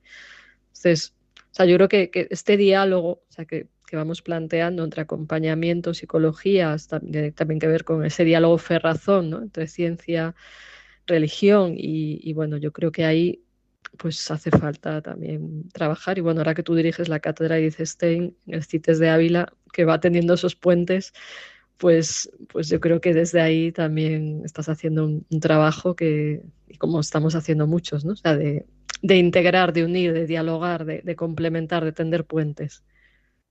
Entonces, sea, yo creo que, este diálogo, o sea, que, vamos planteando entre acompañamiento, psicología, también, también que ver con ese diálogo fe-razón, ¿no? Entre ciencia, religión y, bueno, yo creo que ahí pues hace falta también trabajar. Y bueno, ahora que tú diriges la cátedra Edith Stein en el CITES de Ávila, que va teniendo esos puentes, pues, pues yo creo que desde ahí también estás haciendo un, trabajo que, como estamos haciendo muchos, ¿no? Sea, de, integrar, de unir, de dialogar, de, de complementar, de tender puentes.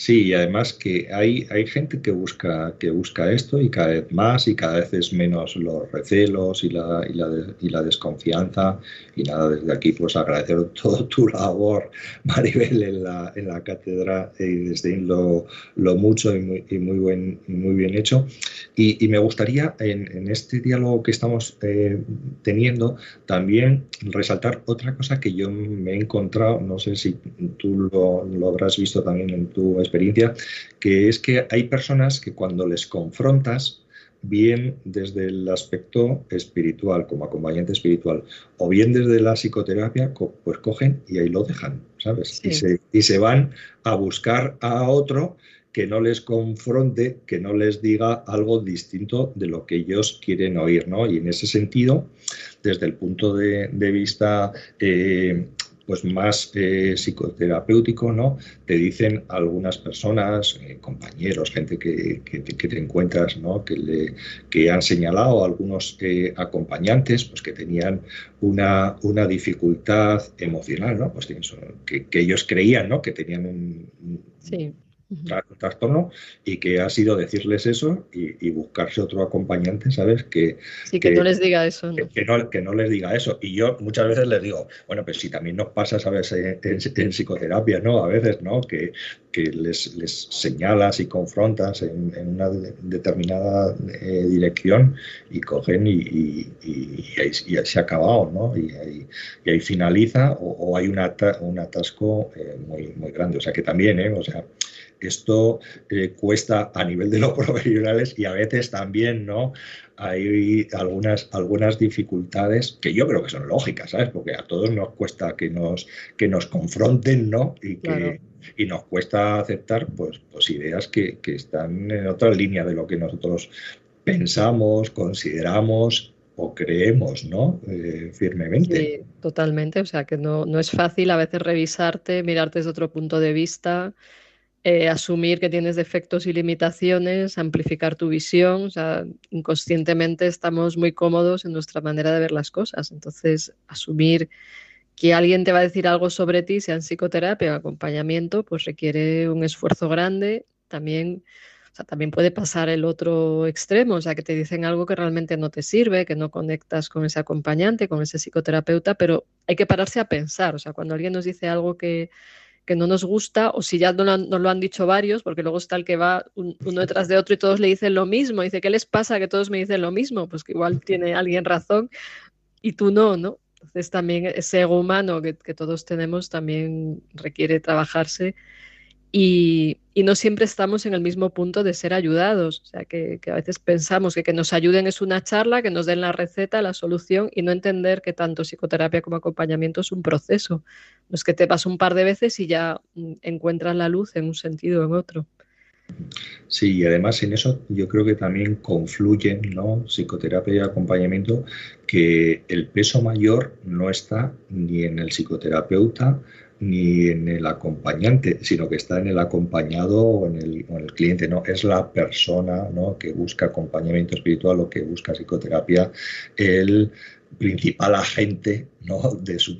Sí, y además que hay, hay gente que busca, que busca esto y cada vez más y cada vez es menos los recelos y la, y la, y la desconfianza. Y nada, desde aquí pues agradecer todo tu labor, Maribel, en la, en la cátedra y desde lo, lo mucho y muy, y muy, buen, muy bien hecho. Y, y me gustaría en, en, este diálogo que estamos eh, teniendo también resaltar otra cosa que yo me he encontrado, no sé si tú lo, lo habrás visto también en tu que es que hay personas que cuando les confrontas, bien desde el aspecto espiritual, como acompañante espiritual, o bien desde la psicoterapia, pues cogen y ahí lo dejan, ¿sabes? Y, se, y se van a buscar a otro que no les confronte, que no les diga algo distinto de lo que ellos quieren oír, ¿no? Y en ese sentido, desde el punto de, vista eh, pues más eh, psicoterapéutico, ¿no? Te dicen algunas personas, eh, compañeros, gente que, te encuentras, ¿no? Que, le, que han señalado algunos eh, acompañantes, pues que tenían una, una dificultad emocional, ¿no? Pues que, que ellos creían, ¿no? Que tenían un, trastorno y que ha sido decirles eso y, buscarse otro acompañante, ¿sabes? Que, sí, que, no les diga eso. Que, no, que no les diga eso. Y yo muchas veces les digo, bueno, pues si también nos pasa, ¿sabes? En, psicoterapia, ¿no? A veces, ¿no? Que, que les, les señalas y confrontas en, una determinada eh, dirección y cogen y, y, ahí, se ha acabado, ¿no? Y ahí, y ahí finaliza o, hay un atasco eh, muy, muy grande. O sea que también, ¿eh? O sea, esto eh, cuesta a nivel de los profesionales y a veces también, ¿no? Hay algunas, algunas dificultades que yo creo que son lógicas, ¿sabes? Porque a todos nos cuesta que nos, que nos confronten, ¿no? Y que, y nos cuesta aceptar pues, pues ideas que, que, están en otra línea de lo que nosotros pensamos, consideramos o creemos, ¿no? Eh, firmemente. Sí, totalmente. O sea, que no, no es fácil a veces revisarte, mirarte desde otro punto de vista eh, asumir que tienes defectos y limitaciones, amplificar tu visión, o sea, inconscientemente estamos muy cómodos en nuestra manera de ver las cosas. Entonces, asumir que alguien te va a decir algo sobre ti, sea en psicoterapia o acompañamiento, pues requiere un esfuerzo grande. También, o sea, también puede pasar el otro extremo, o sea, que te dicen algo que realmente no te sirve, que no conectas con ese acompañante, con ese psicoterapeuta, pero hay que pararse a pensar. O sea, cuando alguien nos dice algo que que no nos gusta, o si ya nos lo han dicho varios, porque luego está el que va uno detrás de otro y todos le dicen lo mismo. Dice, ¿qué les pasa que todos me dicen lo mismo? Pues que igual tiene alguien razón y tú no, ¿no? Entonces también ese ego humano que, que todos tenemos también requiere trabajarse y, no siempre estamos en el mismo punto de ser ayudados. O sea, que, a veces pensamos que que nos ayuden es una charla, que nos den la receta, la solución y no entender que tanto psicoterapia como acompañamiento es un proceso. No es que te vas un par de veces y ya mm, encuentras la luz en un sentido o en otro. Sí, y además en eso yo creo que también confluyen ¿no? psicoterapia y acompañamiento, que el peso mayor no está ni en el psicoterapeuta, ni en el acompañante, sino que está en el acompañado o en el, el, cliente, ¿no? Es la persona ¿no? que busca acompañamiento espiritual o que busca psicoterapia, el principal agente ¿no? de su,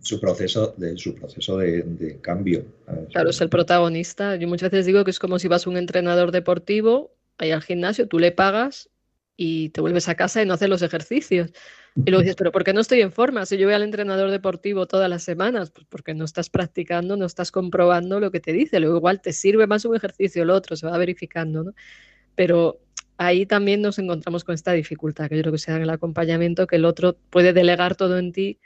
su proceso, de, su proceso de, cambio. Claro, es el protagonista. Yo muchas veces digo que es como si vas a un entrenador deportivo, ahí al gimnasio, tú le pagas y te vuelves a casa y no haces los ejercicios. Y luego dices, pero ¿por qué no estoy en forma? Si yo voy al entrenador deportivo todas las semanas, pues porque no estás practicando, no estás comprobando lo que te dice. Luego igual te sirve más un ejercicio, el otro, se va verificando, ¿no? Pero ahí también nos encontramos con esta dificultad, que yo creo que sea en el acompañamiento, que el otro puede delegar todo en ti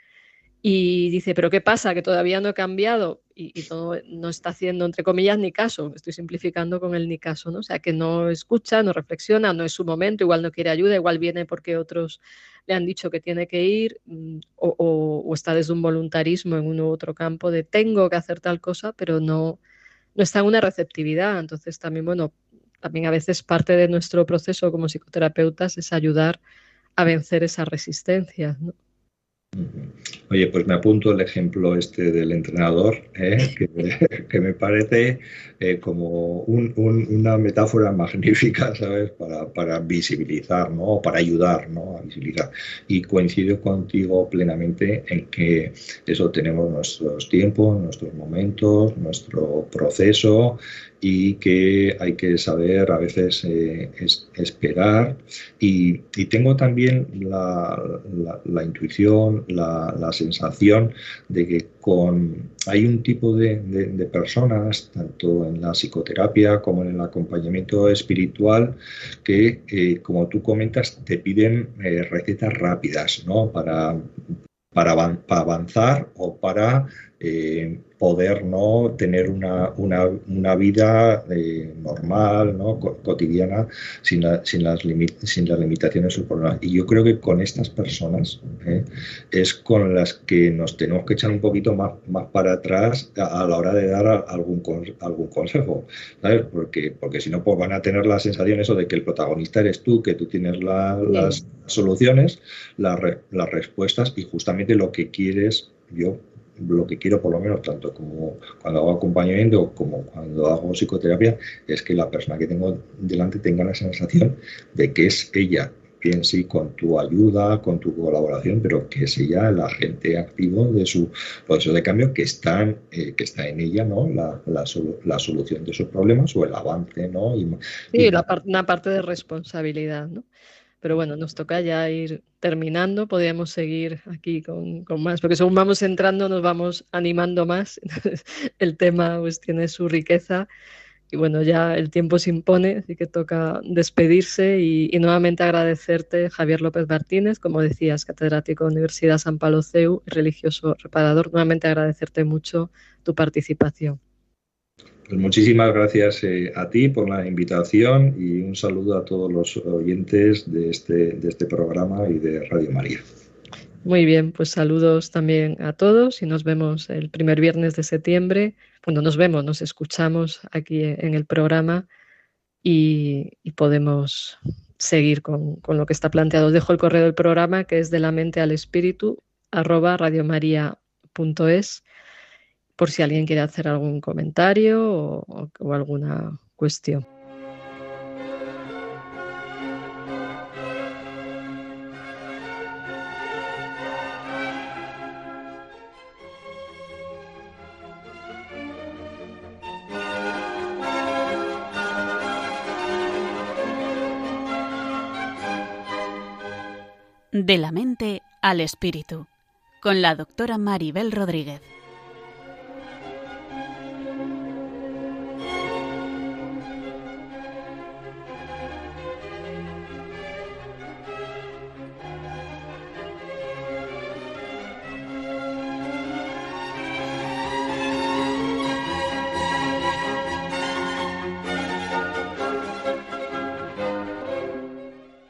y dice, pero ¿qué pasa? Que todavía no he cambiado. y, todo, no está haciendo, entre comillas, ni caso. Estoy simplificando con el ni caso, ¿no? O sea, que no escucha, no reflexiona, no es su momento, igual no quiere ayuda, igual viene porque otros le han dicho que tiene que ir mm, o, está desde un voluntarismo en un u otro campo de tengo que hacer tal cosa, pero no, no está en una receptividad. Entonces también, bueno, también a veces parte de nuestro proceso como psicoterapeutas es ayudar a vencer esas resistencias, ¿no? Oye, pues me apunto el ejemplo este del entrenador, ¿eh? que, me parece eh, como una metáfora magnífica, ¿sabes? Para, visibilizar, ¿no? Para ayudar, ¿no? A visibilizar. Y coincido contigo plenamente en que eso tenemos nuestros tiempos, nuestros momentos, nuestro proceso y que hay que saber a veces eh, esperar. Y, tengo también la, intuición, la, sensación de que con, hay un tipo de, personas, tanto en la psicoterapia como en el acompañamiento espiritual, que, eh, como tú comentas, te piden eh, recetas rápidas ¿no? para, para, avanzar o para poder no tener una, una, vida eh, normal, ¿no? cotidiana, sin, sin, las sin las limitaciones o problemas. Y yo creo que con estas personas ¿eh? es con las que nos tenemos que echar un poquito más, más para atrás a, la hora de dar algún, algún consejo, ¿sabes? Porque, porque si no, pues van a tener la sensación eso de que el protagonista eres tú, que tú tienes las soluciones, las respuestas y justamente lo que quieres yo lo que quiero por lo menos tanto como cuando hago acompañamiento como cuando hago psicoterapia es que la persona que tengo delante tenga la sensación de que es ella bien sí con tu ayuda, con tu colaboración, pero que es ella el agente activo de su proceso de cambio que está, eh, que está en ella ¿no? La, la, solución de sus problemas o el avance. ¿no? Y, sí, una parte de responsabilidad. ¿no? Pero bueno, nos toca ya ir terminando. Podríamos seguir aquí con, más, porque según vamos entrando nos vamos animando más. el tema pues tiene su riqueza. Y bueno, ya el tiempo se impone, así que toca despedirse y, nuevamente agradecerte, Javier López Martínez, como decías, catedrático de Universidad San Pablo CEU religioso reparador. Nuevamente agradecerte mucho tu participación. Pues muchísimas gracias eh, a ti por la invitación y un saludo a todos los oyentes de este, de este programa y de Radio María. Muy bien, pues saludos también a todos y nos vemos el primer viernes de septiembre. Bueno, nos vemos, nos escuchamos aquí en el programa y, podemos seguir con, lo que está planteado. Dejo el correo del programa que es de la mente al espíritu arroba radiomaria.es por si alguien quiere hacer algún comentario o, alguna cuestión. De la mente al espíritu, con la doctora Maribel Rodríguez.